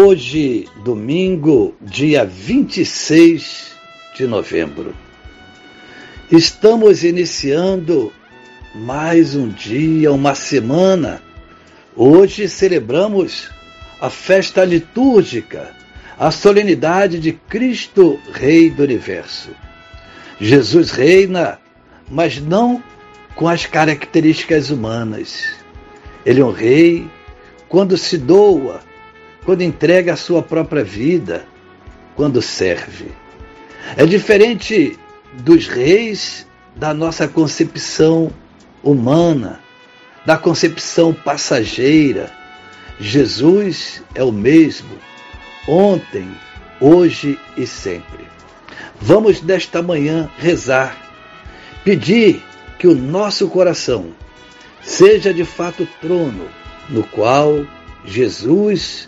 Hoje, domingo, dia 26 de novembro, estamos iniciando mais um dia, uma semana. Hoje celebramos a festa litúrgica, a solenidade de Cristo, Rei do Universo. Jesus reina, mas não com as características humanas. Ele é um rei quando se doa quando entrega a sua própria vida, quando serve. É diferente dos reis da nossa concepção humana, da concepção passageira. Jesus é o mesmo, ontem, hoje e sempre. Vamos nesta manhã rezar, pedir que o nosso coração seja de fato trono no qual Jesus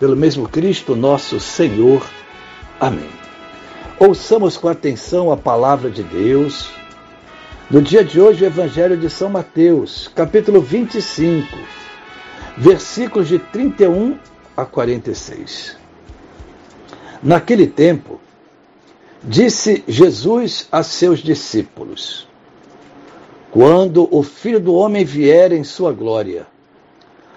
pelo mesmo Cristo nosso Senhor. Amém. Ouçamos com atenção a palavra de Deus. No dia de hoje, o Evangelho de São Mateus, capítulo 25, versículos de 31 a 46. Naquele tempo, disse Jesus a seus discípulos: Quando o Filho do Homem vier em sua glória,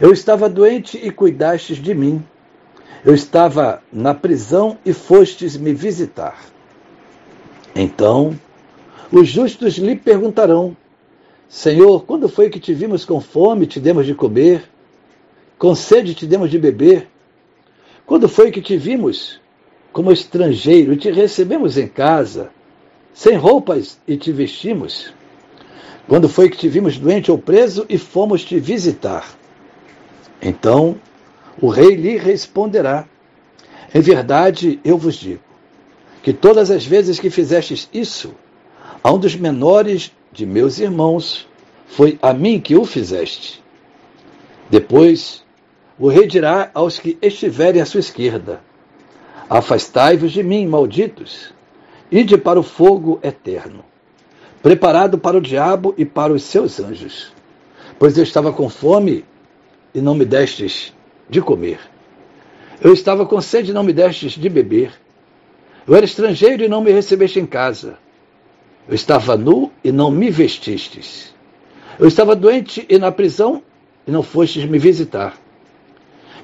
Eu estava doente e cuidastes de mim. Eu estava na prisão e fostes me visitar. Então os justos lhe perguntarão: Senhor, quando foi que te vimos com fome e te demos de comer? Com sede te demos de beber? Quando foi que te vimos como estrangeiro e te recebemos em casa, sem roupas e te vestimos? Quando foi que te vimos doente ou preso e fomos te visitar? Então o rei lhe responderá: Em verdade, eu vos digo que todas as vezes que fizestes isso a um dos menores de meus irmãos, foi a mim que o fizeste. Depois o rei dirá aos que estiverem à sua esquerda: Afastai-vos de mim, malditos, ide para o fogo eterno, preparado para o diabo e para os seus anjos. Pois eu estava com fome e não me destes de comer. Eu estava com sede e não me destes de beber. Eu era estrangeiro e não me recebeste em casa. Eu estava nu e não me vestistes. Eu estava doente e na prisão e não fostes me visitar.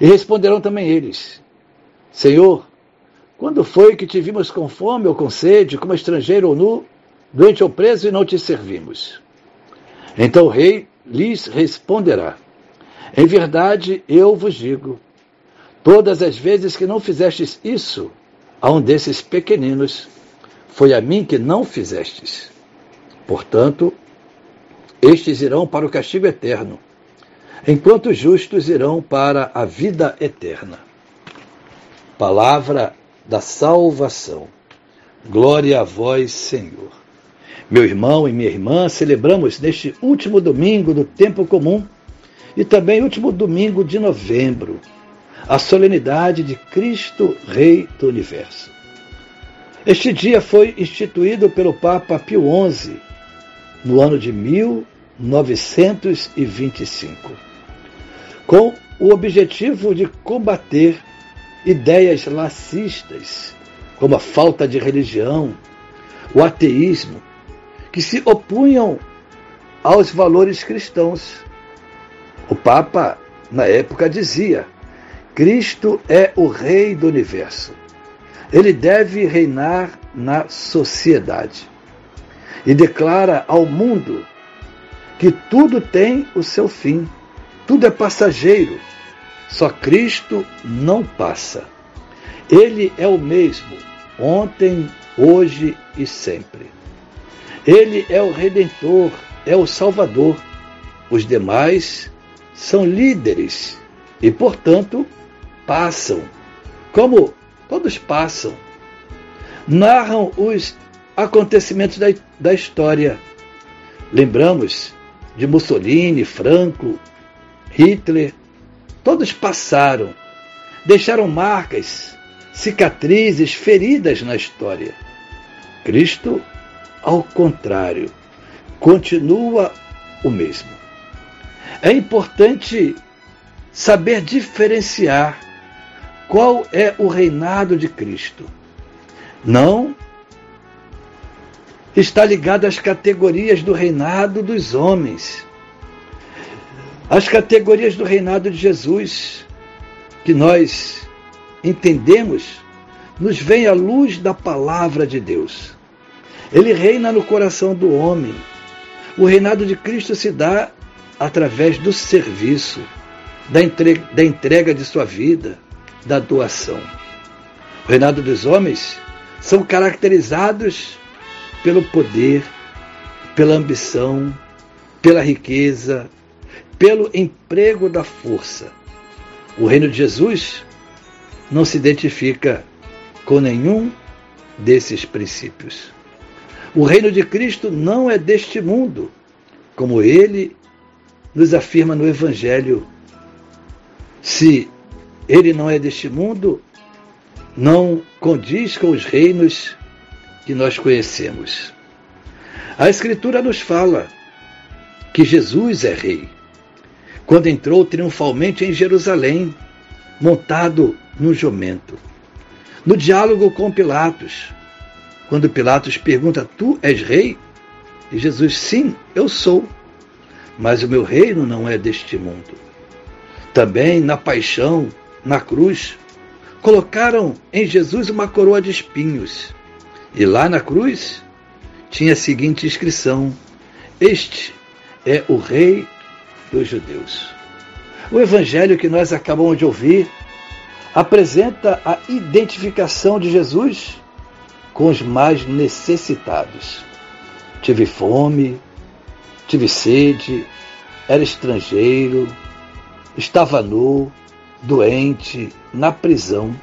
E responderão também eles: Senhor, quando foi que te vimos com fome ou com sede, como estrangeiro ou nu, doente ou preso e não te servimos? Então o rei lhes responderá: Em verdade eu vos digo, todas as vezes que não fizestes isso a um desses pequeninos, foi a mim que não fizestes. Portanto, estes irão para o castigo eterno, enquanto os justos irão para a vida eterna. Palavra da salvação. Glória a vós, Senhor. Meu irmão e minha irmã, celebramos neste último domingo do tempo comum e também último domingo de novembro a solenidade de Cristo, Rei do Universo. Este dia foi instituído pelo Papa Pio XI no ano de 1925, com o objetivo de combater ideias lacistas, como a falta de religião, o ateísmo, que se opunham aos valores cristãos. O Papa, na época, dizia: Cristo é o Rei do universo. Ele deve reinar na sociedade. E declara ao mundo que tudo tem o seu fim, tudo é passageiro, só Cristo não passa. Ele é o mesmo, ontem, hoje e sempre. Ele é o Redentor, é o Salvador. Os demais são líderes e, portanto, passam, como todos passam. Narram os acontecimentos da, da história. Lembramos de Mussolini, Franco, Hitler, todos passaram, deixaram marcas, cicatrizes, feridas na história. Cristo, ao contrário, continua o mesmo. É importante saber diferenciar qual é o reinado de Cristo. Não está ligado às categorias do reinado dos homens. As categorias do reinado de Jesus, que nós entendemos, nos vem à luz da palavra de Deus. Ele reina no coração do homem. O reinado de Cristo se dá através do serviço, da entrega, da entrega de sua vida, da doação. O reinado dos homens são caracterizados pelo poder, pela ambição, pela riqueza, pelo emprego da força. O reino de Jesus não se identifica com nenhum desses princípios. O reino de Cristo não é deste mundo, como ele nos afirma no Evangelho. Se ele não é deste mundo, não condiz com os reinos que nós conhecemos. A Escritura nos fala que Jesus é rei. Quando entrou triunfalmente em Jerusalém, montado num jumento. No diálogo com Pilatos, quando Pilatos pergunta: Tu és rei? E Jesus: Sim, eu sou. Mas o meu reino não é deste mundo. Também na paixão, na cruz, colocaram em Jesus uma coroa de espinhos. E lá na cruz tinha a seguinte inscrição: Este é o Rei dos Judeus. O evangelho que nós acabamos de ouvir apresenta a identificação de Jesus com os mais necessitados. Tive fome, tive sede, era estrangeiro, estava nu, doente, na prisão.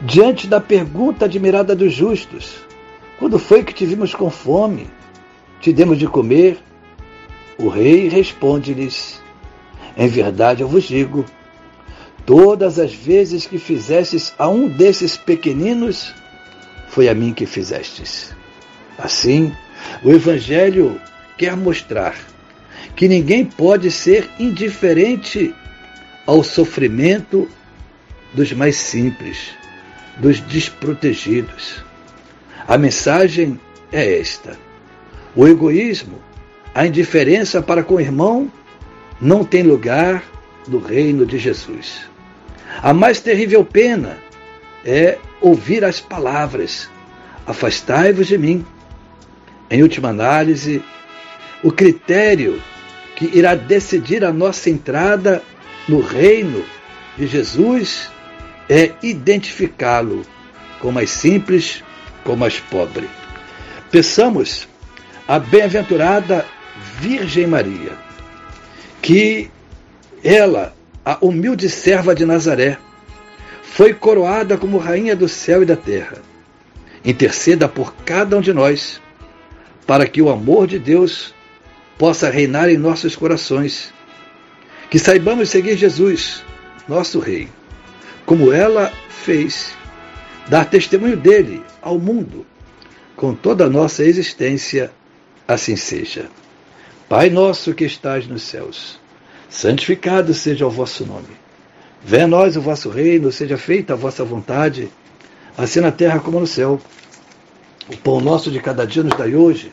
Diante da pergunta admirada dos justos: Quando foi que te vimos com fome? Te demos de comer? O rei responde-lhes: Em verdade eu vos digo, todas as vezes que fizestes a um desses pequeninos, foi a mim que fizestes. Assim, o Evangelho quer mostrar que ninguém pode ser indiferente ao sofrimento dos mais simples, dos desprotegidos. A mensagem é esta: o egoísmo, a indiferença para com o irmão não tem lugar no reino de Jesus. A mais terrível pena é ouvir as palavras: Afastai-vos de mim. Em última análise, o critério que irá decidir a nossa entrada no reino de Jesus é identificá-lo como mais simples, como mais pobre. Peçamos a bem-aventurada Virgem Maria, que ela, a humilde serva de Nazaré, foi coroada como rainha do céu e da terra. Interceda por cada um de nós, para que o amor de Deus possa reinar em nossos corações. Que saibamos seguir Jesus, nosso Rei, como ela fez, dar testemunho dele ao mundo, com toda a nossa existência, assim seja. Pai nosso que estás nos céus, santificado seja o vosso nome. Venha a nós o vosso reino, seja feita a vossa vontade, assim na terra como no céu. O pão nosso de cada dia nos dai hoje.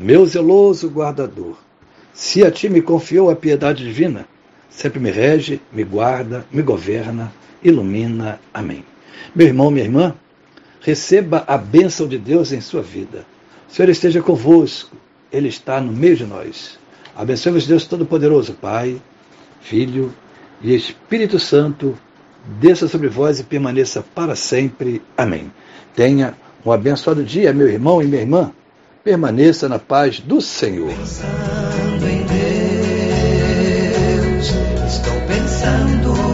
meu zeloso guardador, se a ti me confiou a piedade divina, sempre me rege, me guarda, me governa, ilumina. Amém. Meu irmão, minha irmã, receba a bênção de Deus em sua vida. O Senhor esteja convosco, Ele está no meio de nós. Abençoe-vos, Deus Todo-Poderoso, Pai, Filho e Espírito Santo desça sobre vós e permaneça para sempre. Amém. Tenha um abençoado dia, meu irmão e minha irmã. Permaneça na paz do Senhor. Pensando em Deus, estou pensando.